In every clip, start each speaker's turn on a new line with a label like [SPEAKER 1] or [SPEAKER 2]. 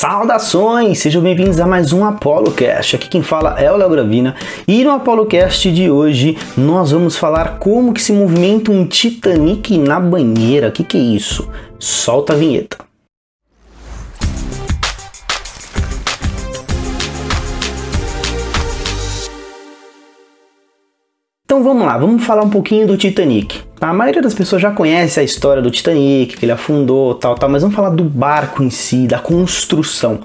[SPEAKER 1] Saudações! Sejam bem-vindos a mais um ApoloCast. Aqui quem fala é o Léo Gravina e no ApoloCast de hoje nós vamos falar como que se movimenta um Titanic na banheira. O que, que é isso? Solta a vinheta. Então vamos lá, vamos falar um pouquinho do Titanic. A maioria das pessoas já conhece a história do Titanic, que ele afundou, tal, tal, mas vamos falar do barco em si, da construção.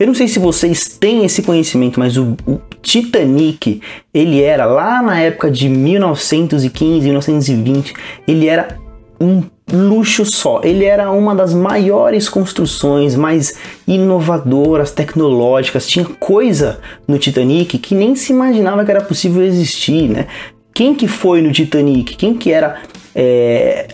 [SPEAKER 1] Eu não sei se vocês têm esse conhecimento, mas o, o Titanic, ele era lá na época de 1915, 1920, ele era um luxo só. Ele era uma das maiores construções, mais inovadoras, tecnológicas. Tinha coisa no Titanic que nem se imaginava que era possível existir, né? Quem que foi no Titanic? Quem que era é,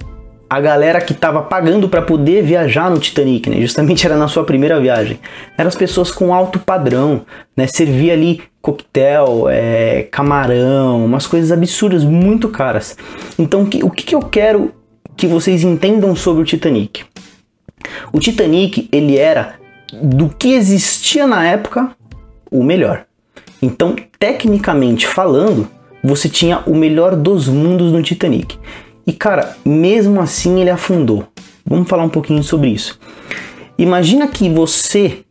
[SPEAKER 1] a galera que estava pagando para poder viajar no Titanic, né? Justamente era na sua primeira viagem. Eram as pessoas com alto padrão, né? Servia ali coquetel, é, camarão, umas coisas absurdas, muito caras. Então, que, o que, que eu quero que vocês entendam sobre o Titanic? O Titanic, ele era do que existia na época o melhor. Então, tecnicamente falando, você tinha o melhor dos mundos no Titanic. E cara, mesmo assim ele afundou. Vamos falar um pouquinho sobre isso. Imagina que você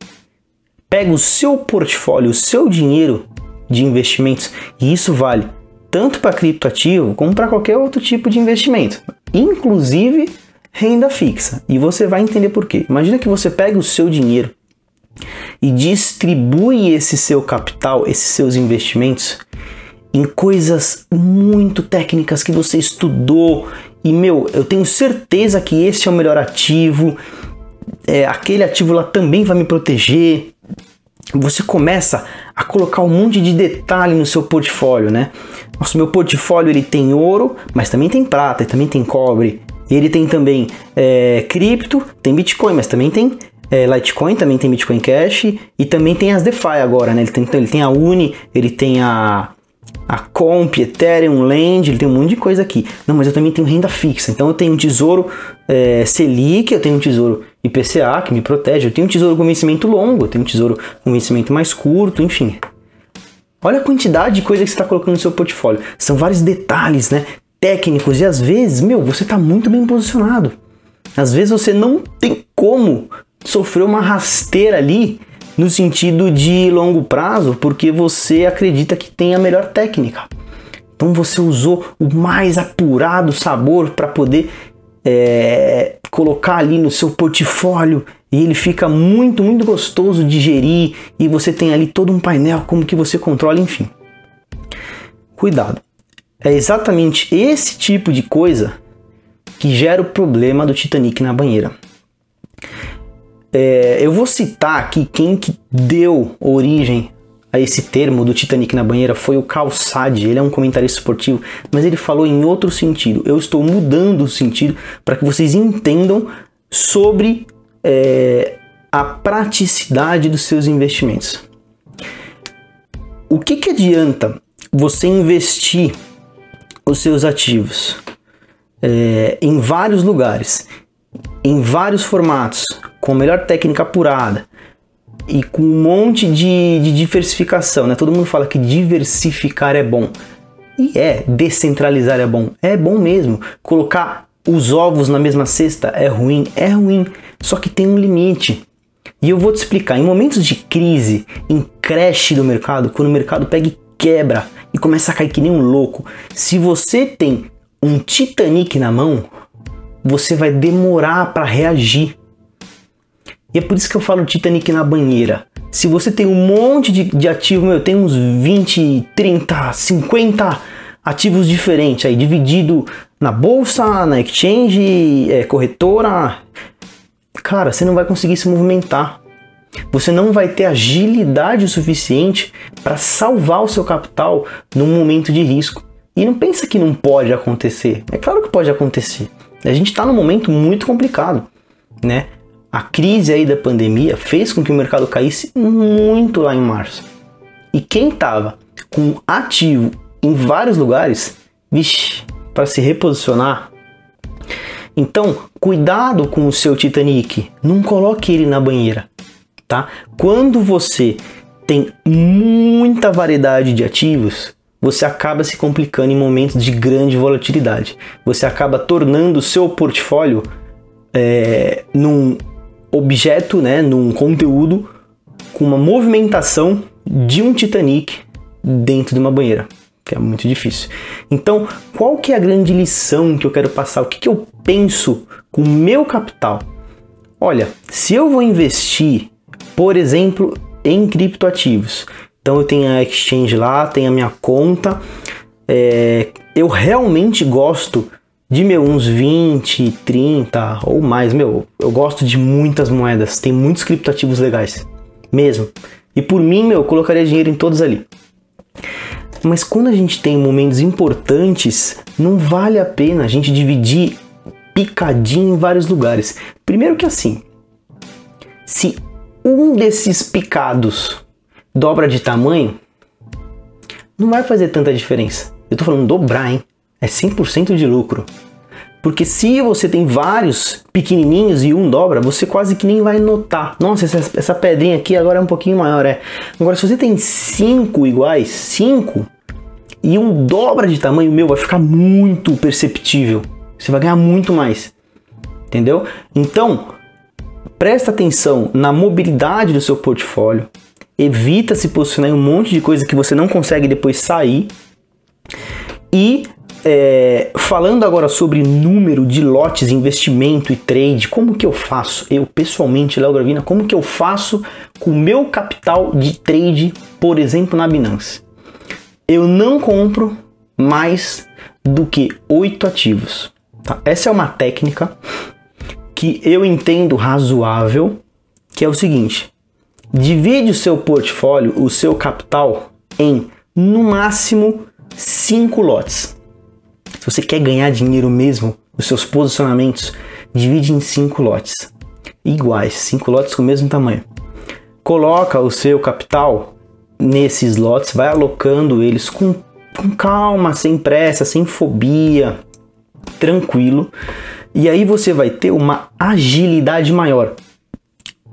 [SPEAKER 1] pega o seu portfólio, o seu dinheiro de investimentos, e isso vale tanto para criptoativo como para qualquer outro tipo de investimento, inclusive renda fixa. E você vai entender por quê. Imagina que você pega o seu dinheiro e distribui esse seu capital, esses seus investimentos em coisas muito técnicas que você estudou e meu, eu tenho certeza que esse é o melhor ativo, é, aquele ativo lá também vai me proteger. Você começa a colocar um monte de detalhe no seu portfólio, né? Nossa, meu portfólio ele tem ouro, mas também tem prata, também tem cobre. Ele tem também é, cripto, tem Bitcoin, mas também tem é, Litecoin, também tem Bitcoin Cash e também tem as DeFi agora, né? Ele tem, ele tem a Uni, ele tem a a Comp, Ethereum, Land, ele tem um monte de coisa aqui. Não, mas eu também tenho renda fixa. Então eu tenho um tesouro é, Selic, eu tenho um tesouro IPCA que me protege, eu tenho um tesouro com vencimento longo, eu tenho um tesouro com vencimento mais curto, enfim. Olha a quantidade de coisa que você está colocando no seu portfólio. São vários detalhes, né? Técnicos e às vezes, meu, você está muito bem posicionado. Às vezes você não tem como sofrer uma rasteira ali no sentido de longo prazo, porque você acredita que tem a melhor técnica. Então você usou o mais apurado sabor para poder é, colocar ali no seu portfólio e ele fica muito, muito gostoso de gerir e você tem ali todo um painel como que você controla, enfim. Cuidado. É exatamente esse tipo de coisa que gera o problema do Titanic na banheira. É, eu vou citar aqui quem que deu origem a esse termo do Titanic na banheira foi o Calçade. Ele é um comentarista esportivo, mas ele falou em outro sentido. Eu estou mudando o sentido para que vocês entendam sobre é, a praticidade dos seus investimentos. O que, que adianta você investir os seus ativos é, em vários lugares, em vários formatos, com melhor técnica apurada e com um monte de, de diversificação, né? Todo mundo fala que diversificar é bom. E é, descentralizar é bom. É bom mesmo. Colocar os ovos na mesma cesta é ruim, é ruim. Só que tem um limite. E eu vou te explicar. Em momentos de crise, em crash do mercado, quando o mercado pega e quebra e começa a cair que nem um louco, se você tem um Titanic na mão, você vai demorar para reagir. E é por isso que eu falo Titanic na banheira. Se você tem um monte de, de ativo, meu, tem uns 20, 30, 50 ativos diferentes aí, dividido na bolsa, na exchange, é, corretora. Cara, você não vai conseguir se movimentar. Você não vai ter agilidade o suficiente para salvar o seu capital num momento de risco. E não pensa que não pode acontecer. É claro que pode acontecer. A gente está num momento muito complicado, né? A crise aí da pandemia fez com que o mercado caísse muito lá em março. E quem estava com ativo em vários lugares, vixe, para se reposicionar. Então, cuidado com o seu Titanic, não coloque ele na banheira. tá? Quando você tem muita variedade de ativos, você acaba se complicando em momentos de grande volatilidade. Você acaba tornando o seu portfólio é, num objeto, né, num conteúdo com uma movimentação de um Titanic dentro de uma banheira, que é muito difícil. Então, qual que é a grande lição que eu quero passar? O que, que eu penso com o meu capital? Olha, se eu vou investir, por exemplo, em criptoativos, então eu tenho a exchange lá, tenho a minha conta, é, eu realmente gosto de meu uns 20, 30 ou mais, meu, eu gosto de muitas moedas, tem muitos criptoativos legais, mesmo. E por mim, meu, eu colocaria dinheiro em todos ali. Mas quando a gente tem momentos importantes, não vale a pena a gente dividir picadinho em vários lugares. Primeiro que assim, se um desses picados dobra de tamanho, não vai fazer tanta diferença. Eu tô falando dobrar, hein? É 100% de lucro. Porque se você tem vários pequenininhos e um dobra, você quase que nem vai notar. Nossa, essa, essa pedrinha aqui agora é um pouquinho maior, é. Agora, se você tem cinco iguais, cinco, e um dobra de tamanho, meu, vai ficar muito perceptível. Você vai ganhar muito mais. Entendeu? Então, presta atenção na mobilidade do seu portfólio. Evita se posicionar em um monte de coisa que você não consegue depois sair. E é, falando agora sobre número de lotes, investimento e trade, como que eu faço? Eu pessoalmente, Léo Gravina, como que eu faço com o meu capital de trade, por exemplo, na Binance? Eu não compro mais do que oito ativos. Tá? Essa é uma técnica que eu entendo razoável, que é o seguinte: divide o seu portfólio, o seu capital, em no máximo cinco lotes. Você quer ganhar dinheiro mesmo, os seus posicionamentos, divide em cinco lotes iguais, cinco lotes com o mesmo tamanho. Coloca o seu capital nesses lotes, vai alocando eles com, com calma, sem pressa, sem fobia, tranquilo. E aí você vai ter uma agilidade maior.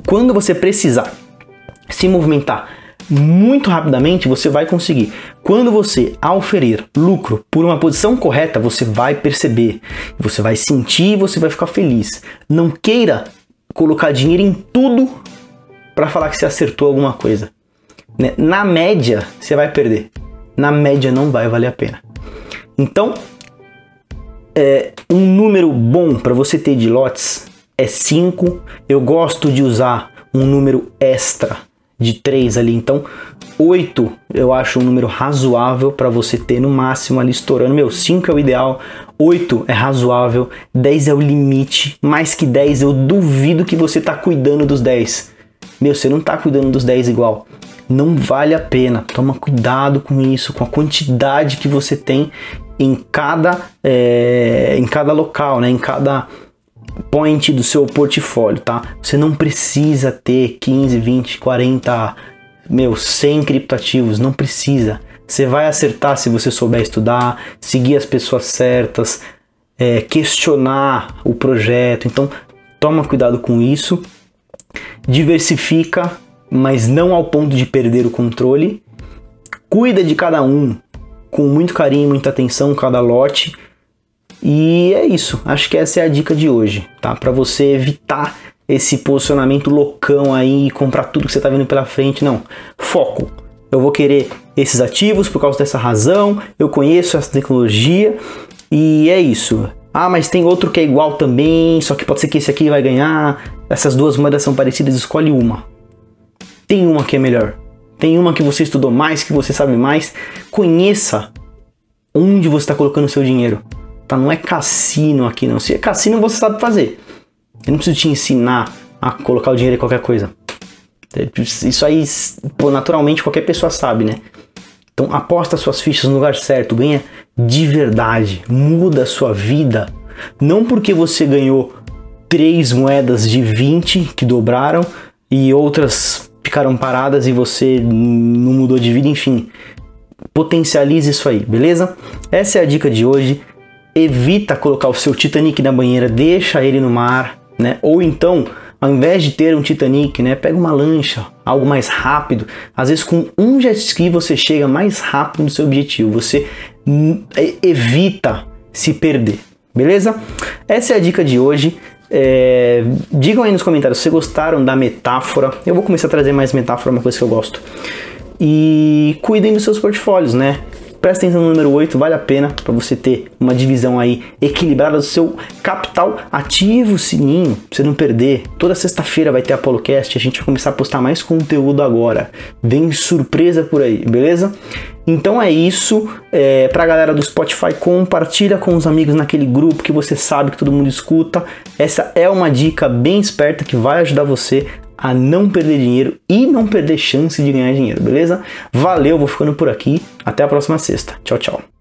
[SPEAKER 1] Quando você precisar se movimentar muito rapidamente, você vai conseguir. Quando você auferir lucro por uma posição correta, você vai perceber, você vai sentir, você vai ficar feliz. Não queira colocar dinheiro em tudo para falar que você acertou alguma coisa. Né? Na média, você vai perder. Na média, não vai valer a pena. Então, é, um número bom para você ter de lotes é 5. Eu gosto de usar um número extra de 3 ali. Então, 8 eu acho um número razoável para você ter no máximo ali estourando. Meu, 5 é o ideal, 8 é razoável, 10 é o limite. Mais que 10, eu duvido que você tá cuidando dos 10. Meu, você não tá cuidando dos 10 igual. Não vale a pena. Toma cuidado com isso, com a quantidade que você tem em cada, é, em cada local, né? em cada point do seu portfólio, tá? Você não precisa ter 15, 20, 40, meu, 100 criptativos, não precisa. Você vai acertar se você souber estudar, seguir as pessoas certas, é, questionar o projeto. Então, toma cuidado com isso. Diversifica, mas não ao ponto de perder o controle. Cuida de cada um com muito carinho, muita atenção, cada lote e é isso. Acho que essa é a dica de hoje, tá? Para você evitar esse posicionamento loucão aí e comprar tudo que você tá vendo pela frente, não. Foco. Eu vou querer esses ativos por causa dessa razão, eu conheço essa tecnologia e é isso. Ah, mas tem outro que é igual também, só que pode ser que esse aqui vai ganhar. Essas duas moedas são parecidas, escolhe uma. Tem uma que é melhor. Tem uma que você estudou mais, que você sabe mais. Conheça onde você está colocando seu dinheiro. Tá? Não é cassino aqui não. Se é cassino, você sabe fazer. Eu não preciso te ensinar a colocar o dinheiro em qualquer coisa. Isso aí, pô, naturalmente qualquer pessoa sabe, né? Então aposta suas fichas no lugar certo, ganha de verdade, muda a sua vida. Não porque você ganhou três moedas de 20 que dobraram e outras ficaram paradas e você não mudou de vida, enfim. Potencialize isso aí, beleza? Essa é a dica de hoje evita colocar o seu Titanic na banheira, deixa ele no mar, né? Ou então, ao invés de ter um Titanic, né, pega uma lancha, algo mais rápido. Às vezes com um jet ski você chega mais rápido no seu objetivo, você evita se perder, beleza? Essa é a dica de hoje. É, digam aí nos comentários se gostaram da metáfora. Eu vou começar a trazer mais metáfora, uma coisa que eu gosto. E cuidem dos seus portfólios, né? Presta atenção no número 8, vale a pena para você ter uma divisão aí equilibrada do seu capital. Ativa o sininho pra você não perder. Toda sexta-feira vai ter ApoloCast, a gente vai começar a postar mais conteúdo agora. Vem surpresa por aí, beleza? Então é isso. É, pra galera do Spotify, compartilha com os amigos naquele grupo que você sabe que todo mundo escuta. Essa é uma dica bem esperta que vai ajudar você a não perder dinheiro e não perder chance de ganhar dinheiro, beleza? Valeu, vou ficando por aqui. Até a próxima sexta. Tchau, tchau.